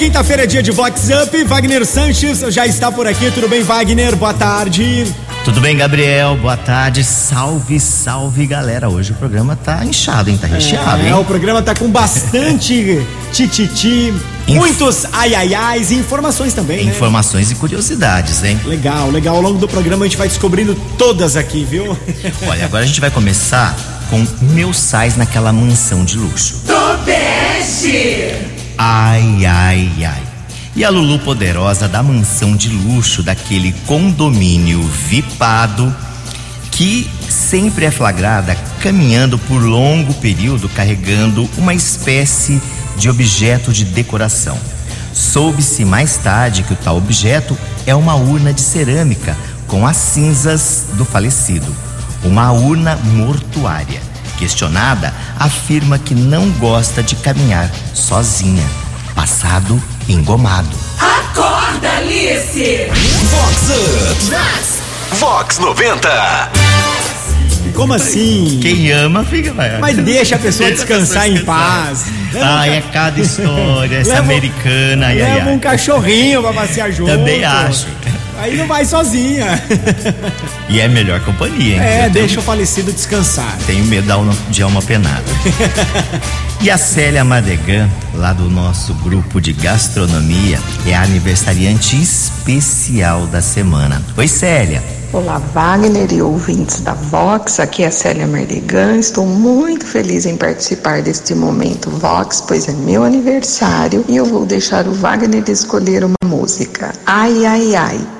quinta-feira é dia de Vox Up. Wagner Sanches já está por aqui. Tudo bem, Wagner? Boa tarde. Tudo bem, Gabriel? Boa tarde. Salve, salve, galera. Hoje o programa tá inchado, hein? Tá recheado, é, hein? o programa tá com bastante tititi, Inf... muitos ai ai ais e informações também, né? Informações né? e curiosidades, hein? Legal, legal. Ao longo do programa a gente vai descobrindo todas aqui, viu? Olha, agora a gente vai começar com Meus Sais naquela mansão de luxo. Tobeste! Ai, ai, ai. E a Lulu Poderosa da mansão de luxo daquele condomínio vipado que sempre é flagrada caminhando por longo período carregando uma espécie de objeto de decoração. Soube-se mais tarde que o tal objeto é uma urna de cerâmica com as cinzas do falecido, uma urna mortuária. Questionada, afirma que não gosta de caminhar sozinha passado engomado. Acorda, Alice! Vox Up! Vox 90! Como assim? Quem ama fica. Mas deixa a pessoa descansar em paz. Ah, é cada história, essa leva, americana. Ai, leva ai, um cachorrinho pra passear junto. Também acho. Aí não vai sozinha. E é melhor companhia, hein? É, deixa tenho... o falecido descansar. Tenho medo de alma penada. e a Célia Madegan, lá do nosso grupo de gastronomia, é a aniversariante especial da semana. Oi, Célia. Olá, Wagner e ouvintes da Vox. Aqui é a Célia Merdegan. Estou muito feliz em participar deste momento Vox, pois é meu aniversário e eu vou deixar o Wagner escolher uma música. Ai, ai, ai.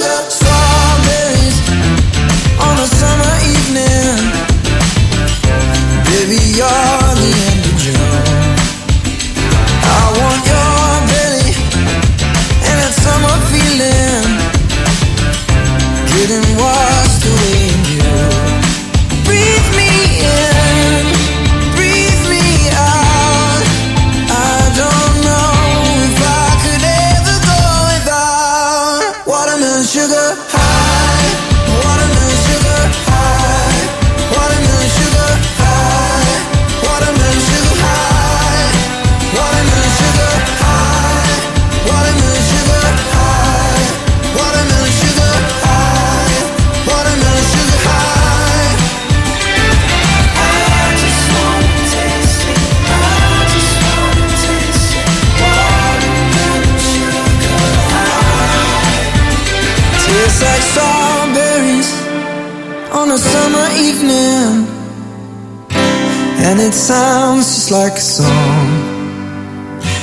love. Like a song.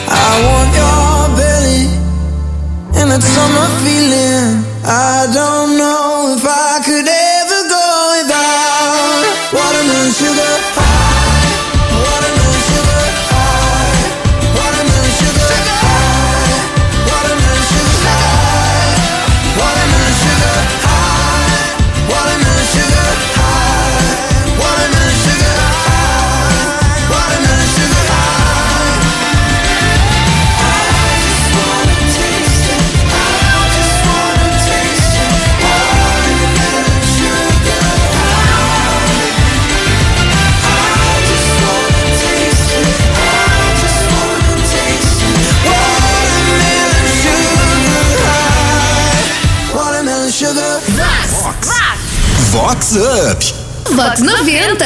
I want your belly and that summer feeling. Vox Up! Vox 90.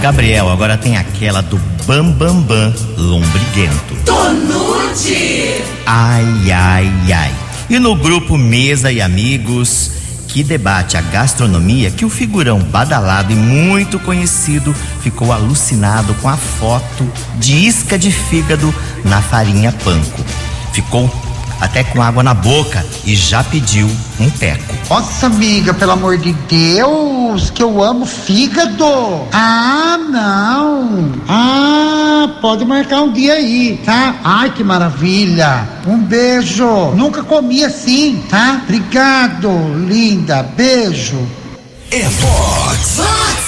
Gabriel, agora tem aquela do Bam Bam Bam Lombriguento. Tonute! Ai, ai, ai. E no grupo Mesa e Amigos, que debate a gastronomia que o figurão badalado e muito conhecido ficou alucinado com a foto de isca de fígado na farinha panko. Ficou até com água na boca e já pediu um teco. Nossa, amiga, pelo amor de Deus, que eu amo fígado. Ah, não. Ah, pode marcar um dia aí, tá? Ai, que maravilha. Um beijo. Nunca comi assim, tá? Obrigado, linda. Beijo. É Fox.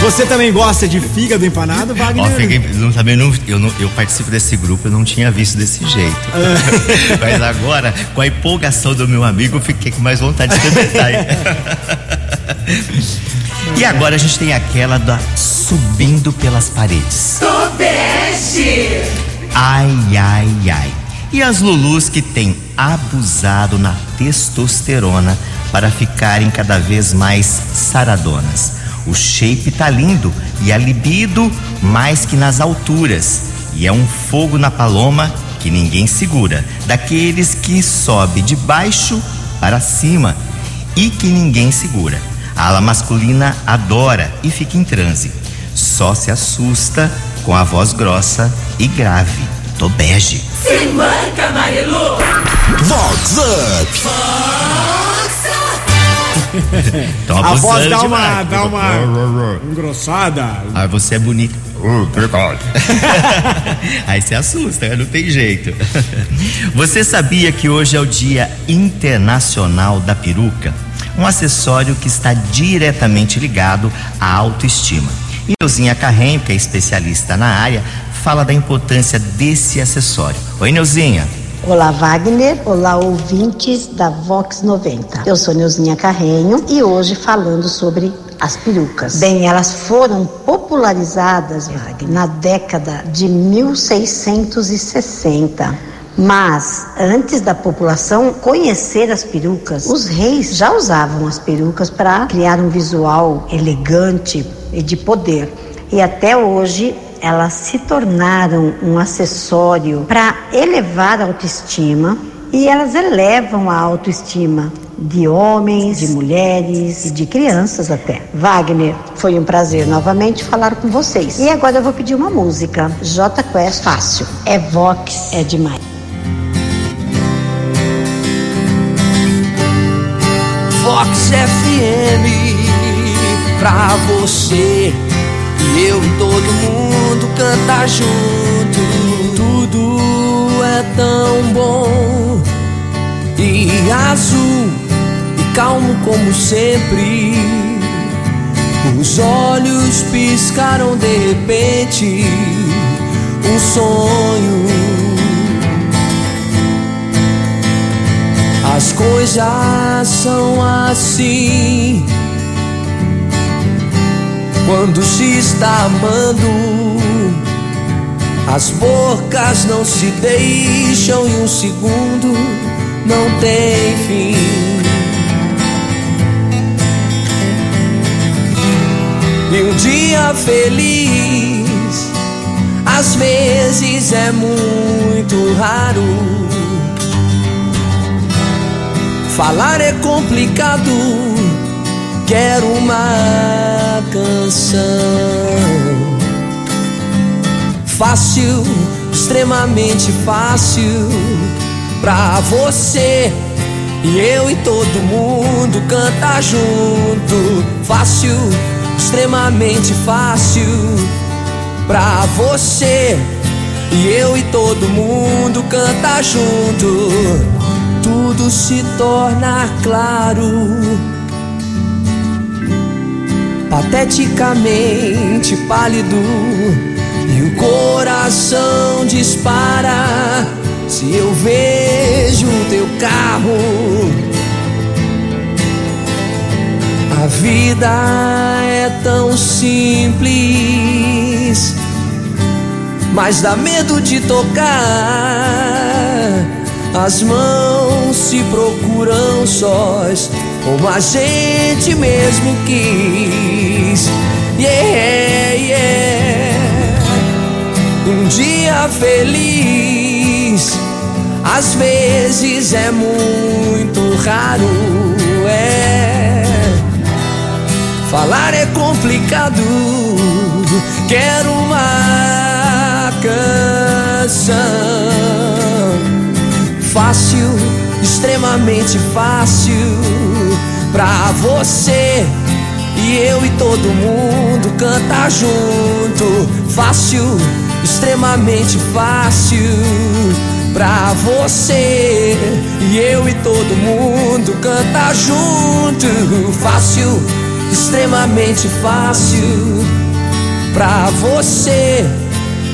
Você também gosta de fígado empanado, Wagner? Ó, fiquei, não, também não, eu, não, eu participo desse grupo, eu não tinha visto desse jeito. Mas agora, com a empolgação do meu amigo, eu fiquei com mais vontade de experimentar. e agora a gente tem aquela da subindo pelas paredes. Tobeste. Ai, ai, ai. E as Lulus que têm abusado na testosterona para ficarem cada vez mais saradonas. O shape tá lindo e a libido mais que nas alturas. E é um fogo na paloma que ninguém segura, daqueles que sobe de baixo para cima e que ninguém segura. A ala masculina adora e fica em transe. Só se assusta com a voz grossa e grave. Tô bege. Se manca, Marilu. Vox Up. A voz dá uma, demais. dá uma engrossada. Ah, você é bonita. Aí você assusta, né? não tem jeito. Você sabia que hoje é o Dia Internacional da Peruca? Um acessório que está diretamente ligado à autoestima. E Neuzinha Carrenho, que é especialista na área, fala da importância desse acessório. Oi, Neuzinha. Olá, Wagner. Olá, ouvintes da Vox 90. Eu sou Neuzinha Carrenho e hoje falando sobre as perucas. Bem, elas foram popularizadas, Wagner, na década de 1660. Mas antes da população conhecer as perucas, os reis já usavam as perucas para criar um visual elegante e de poder. E até hoje elas se tornaram um acessório para elevar a autoestima e elas elevam a autoestima de homens, de mulheres e de crianças até. Wagner, foi um prazer novamente falar com vocês. E agora eu vou pedir uma música. J Quest Fácil. É Vox, é demais. Fox FM pra você e eu e todo mundo cantar junto. Tudo é tão bom e azul e calmo como sempre. Os olhos piscaram de repente, um sonho. As coisas são assim quando se está amando. As bocas não se deixam e um segundo não tem fim. E um dia feliz, às vezes é muito raro. Falar é complicado, quero uma canção. Fácil, extremamente fácil pra você e eu e todo mundo cantar junto. Fácil, extremamente fácil pra você e eu e todo mundo cantar junto tudo se torna claro. Pateticamente pálido, e o coração dispara. Se eu vejo teu carro, a vida é tão simples, mas dá medo de tocar. As mãos se procuram sós, como a gente mesmo quis. Yeah, yeah. Um dia feliz, às vezes é muito raro, é. Falar é complicado, quero uma canção fácil, extremamente fácil pra você e eu e todo mundo cantar junto. Fácil, extremamente fácil pra você e eu e todo mundo cantar junto. Fácil, extremamente fácil pra você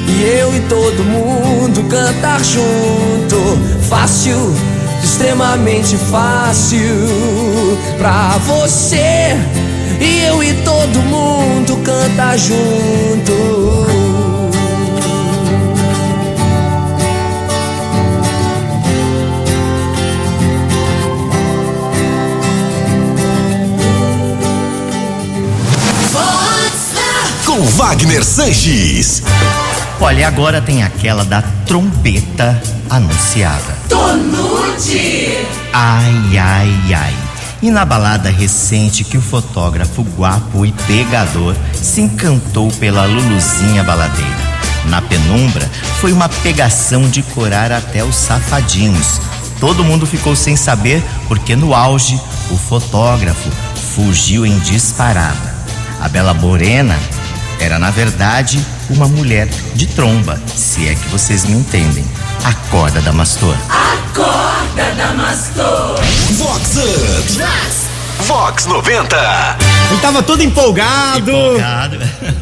e eu e todo mundo cantar junto. Fácil, extremamente fácil pra você e eu e todo mundo canta junto. Com Wagner Sanches. Olha, agora tem aquela da trombeta anunciada. Ai, ai, ai. E na balada recente que o fotógrafo guapo e pegador se encantou pela Luluzinha baladeira. Na penumbra, foi uma pegação de corar até os safadinhos. Todo mundo ficou sem saber porque no auge o fotógrafo fugiu em disparada. A bela morena era na verdade uma mulher de tromba, se é que vocês me entendem. Acorda, Damastor. Acorda, Damastor! Vox Up. Vox 90. Ele tava todo empolgado, Empolgado.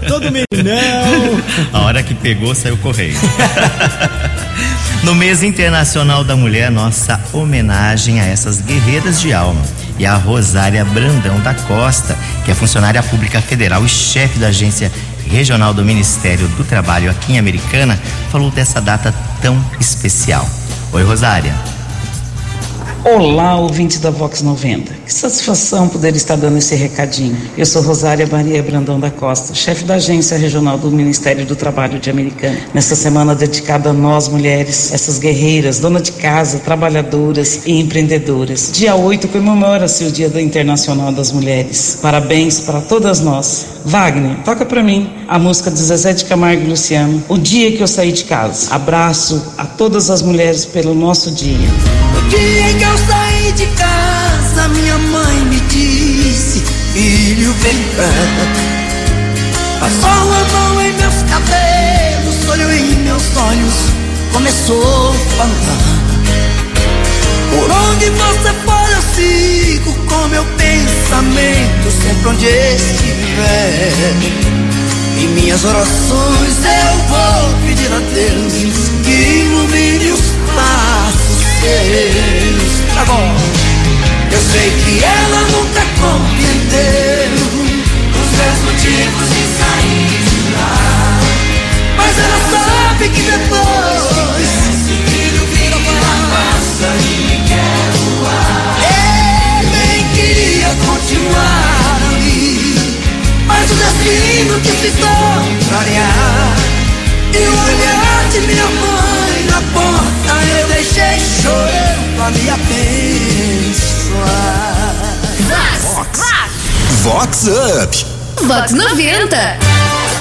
todo meninão. A hora que pegou, saiu correndo. no mês internacional da mulher, nossa homenagem a essas guerreiras de alma. E a Rosária Brandão da Costa, que é funcionária pública federal e chefe da agência regional do Ministério do Trabalho aqui em Americana, falou dessa data tão especial. Oi, Rosária. Olá, ouvintes da Vox 90. Que satisfação poder estar dando esse recadinho. Eu sou Rosária Maria Brandão da Costa, chefe da Agência Regional do Ministério do Trabalho de Americana. Nesta semana dedicada a nós mulheres, essas guerreiras, dona de casa, trabalhadoras e empreendedoras. Dia 8 comemora-se o Dia Internacional das Mulheres. Parabéns para todas nós. Wagner, toca para mim a música de Zezé de Camargo e Luciano, O Dia que eu saí de casa. Abraço a todas as mulheres pelo nosso dia. Dia em que eu saí de casa, minha mãe me disse: Filho, vem cá. Passou a mão em meus cabelos, olhou em meus olhos, começou a falar. Por onde você for, eu sigo com meu pensamento, sempre onde estiver. Em minhas orações eu vou pedir a Deus que ilumine os passos seus. Agora, eu sei que ela nunca compreendeu os meus motivos de sair de lá. Mas ela sabe que depois filho vira passarinho quer voar. Eu nem queria continuar ali, mas o destino quis se contrariar. E o olhar de minha mãe me abençoar. Vox Up. Vox 90.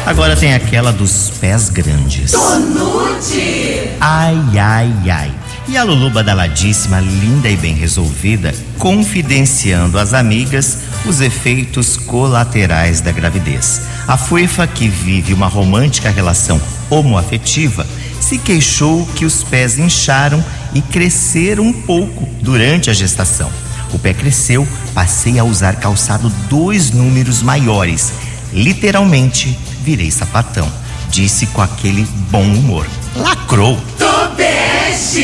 Agora tem aquela dos pés grandes. Tonute! Ai, ai, ai. E a Lulu badaladíssima, linda e bem resolvida, confidenciando às amigas os efeitos colaterais da gravidez. A Fuefa, que vive uma romântica relação homoafetiva, se queixou que os pés incharam e cresceram um pouco durante a gestação. O pé cresceu, passei a usar calçado dois números maiores. Literalmente, virei sapatão. Disse com aquele bom humor. Lacrou. Tobeste!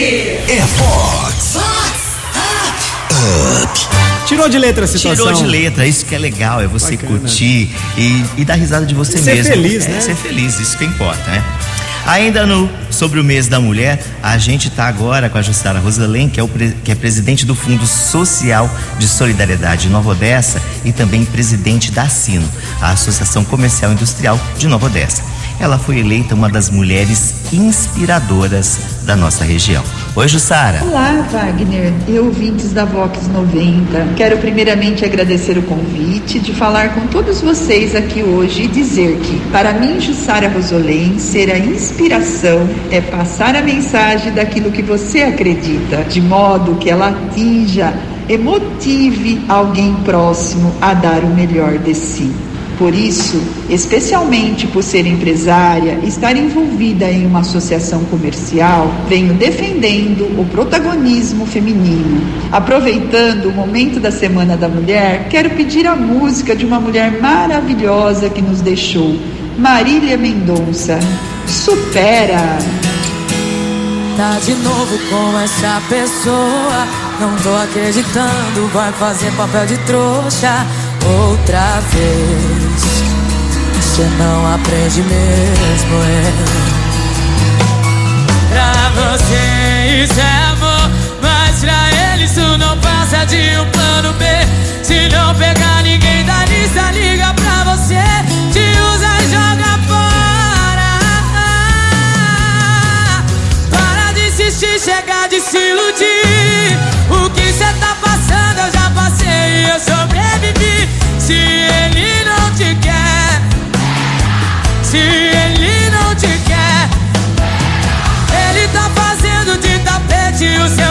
É Vox Tirou de letra a situação. Tirou de letra, isso que é legal, é você Bacana. curtir e, e dar risada de você Ser mesmo. feliz, é, né? Ser feliz, isso que importa, né? Ainda no sobre o mês da mulher, a gente está agora com a Jussara Rosalém, que é, o que é presidente do Fundo Social de Solidariedade de Nova Odessa e também presidente da Sino, a Associação Comercial Industrial de Nova Odessa. Ela foi eleita uma das mulheres inspiradoras da nossa região. Oi, Jussara. Olá, Wagner e ouvintes da Vox 90. Quero primeiramente agradecer o convite de falar com todos vocês aqui hoje e dizer que, para mim, Jussara Rosolém, ser a inspiração é passar a mensagem daquilo que você acredita, de modo que ela atinja e motive alguém próximo a dar o melhor de si. Por isso, especialmente por ser empresária, estar envolvida em uma associação comercial, venho defendendo o protagonismo feminino. Aproveitando o momento da Semana da Mulher, quero pedir a música de uma mulher maravilhosa que nos deixou, Marília Mendonça. Supera! Tá de novo com essa pessoa, não tô acreditando, vai fazer papel de trouxa outra vez. Você não aprende mesmo, é. Pra você isso é amor, mas pra ele isso não passa de um plano B. Se não pegar ninguém da lista, liga pra você, te usa e joga fora. Para de insistir, chega de se iludir. O seu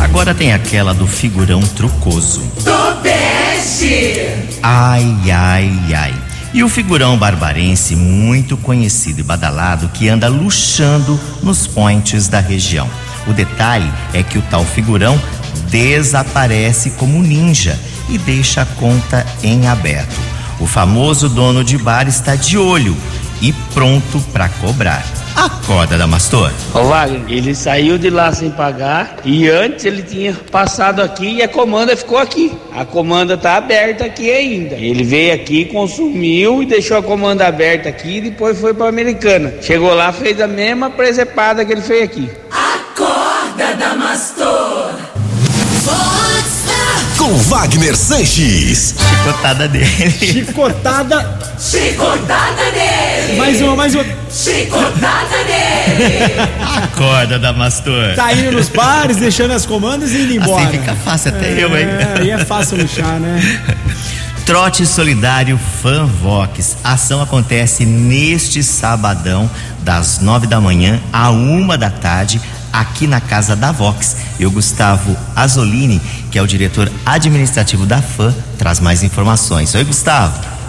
Agora tem aquela do figurão trucoso. Tobeste! Ai, ai, ai. E o figurão barbarense, muito conhecido e badalado, que anda luxando nos points da região. O detalhe é que o tal figurão desaparece como ninja e deixa a conta em aberto. O famoso dono de bar está de olho e pronto para cobrar. Acorda, Damastor. Ô Wagner, ele saiu de lá sem pagar e antes ele tinha passado aqui e a comanda ficou aqui. A comanda tá aberta aqui ainda. Ele veio aqui, consumiu e deixou a comanda aberta aqui e depois foi pra Americana. Chegou lá, fez a mesma presepada que ele fez aqui. Acorda, Damastor! Com Wagner Sanches. Chicotada dele. Chicotada. Chicotada nele! Mais uma, mais uma. Chicotada nele! Acorda, Damastor. Tá indo nos bares, deixando as comandas e indo embora. Assim fica fácil até eu, hein? É, aí é fácil luxar, né? Trote Solidário Fanvox. A ação acontece neste sabadão, das nove da manhã à uma da tarde, aqui na casa da Vox. E o Gustavo Azolini, que é o diretor administrativo da FAM, traz mais informações. Oi, Gustavo.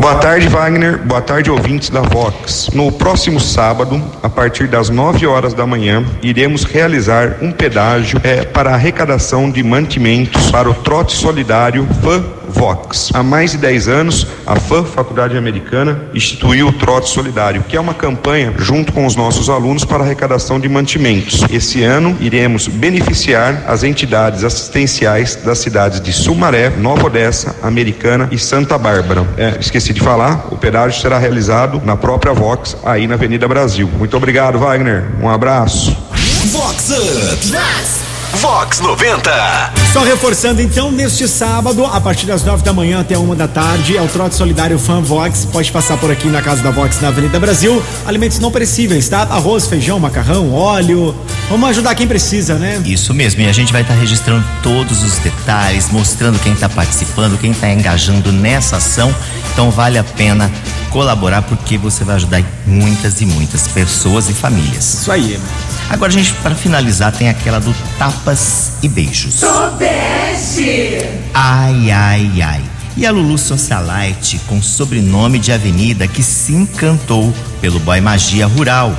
Boa tarde, Wagner. Boa tarde, ouvintes da Vox. No próximo sábado, a partir das 9 horas da manhã, iremos realizar um pedágio é, para arrecadação de mantimentos para o trote solidário FAM Vox. Há mais de 10 anos, a FAM, Faculdade Americana, instituiu o Trote Solidário, que é uma campanha junto com os nossos alunos para arrecadação de mantimentos. Esse ano, iremos beneficiar as entidades assistenciais das cidades de Sumaré, Nova Odessa, Americana e Santa Bárbara. É, esqueci de falar, o pedágio será realizado na própria Vox, aí na Avenida Brasil. Muito obrigado, Wagner. Um abraço. Vox Vox Up. Vox 90. Só reforçando então, neste sábado, a partir das nove da manhã até uma da tarde, é o Trote Solidário Fan Vox. Pode passar por aqui na casa da Vox na Avenida Brasil. Alimentos não perecíveis, tá? Arroz, feijão, macarrão, óleo. Vamos ajudar quem precisa, né? Isso mesmo, e a gente vai estar registrando todos os detalhes, mostrando quem está participando, quem está engajando nessa ação. Então vale a pena colaborar porque você vai ajudar muitas e muitas pessoas e famílias. Isso aí. Agora, gente, para finalizar, tem aquela do tapas e beijos. Tobeste! Ai, ai, ai. E a Lulu Socialite, com sobrenome de avenida, que se encantou pelo boy magia rural,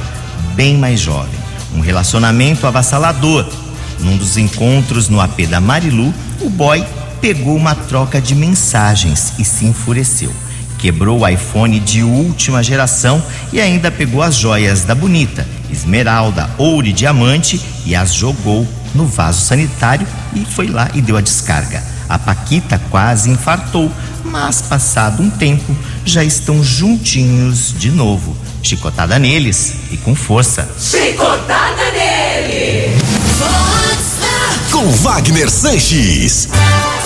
bem mais jovem. Um relacionamento avassalador. Num dos encontros no AP da Marilu, o boy pegou uma troca de mensagens e se enfureceu. Quebrou o iPhone de última geração e ainda pegou as joias da bonita, esmeralda, ouro e diamante e as jogou no vaso sanitário e foi lá e deu a descarga. A Paquita quase infartou, mas passado um tempo já estão juntinhos de novo. Chicotada neles e com força. Chicotada nele! Com Wagner Sanches.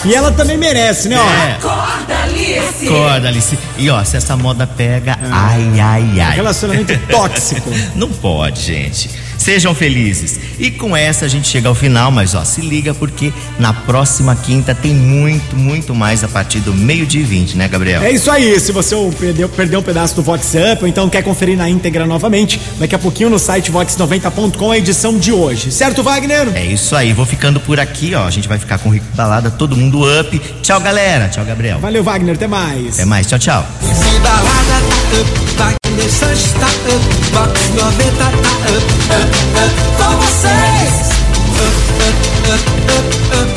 E ela também merece, né? Ó. É. Acorda, Alice! Acorda, Alice. E ó, se essa moda pega, ai, ai, ai. Relacionamento tóxico. Não pode, gente. Sejam felizes. E com essa a gente chega ao final, mas ó, se liga porque na próxima quinta tem muito, muito mais a partir do meio-dia e 20, né, Gabriel? É isso aí. Se você perdeu, perdeu um pedaço do Vox Up ou então quer conferir na íntegra novamente, daqui a pouquinho no site vox90.com a edição de hoje. Certo, Wagner? É isso aí. Vou ficando por aqui, ó. A gente vai ficar com o Rico Balada, todo mundo up. Tchau, galera. Tchau, Gabriel. Valeu, Wagner. Até mais. Até mais. Tchau, tchau. Sunday está up, Box 90 tá up, up, up, com vocês. Up, up, up, up, up.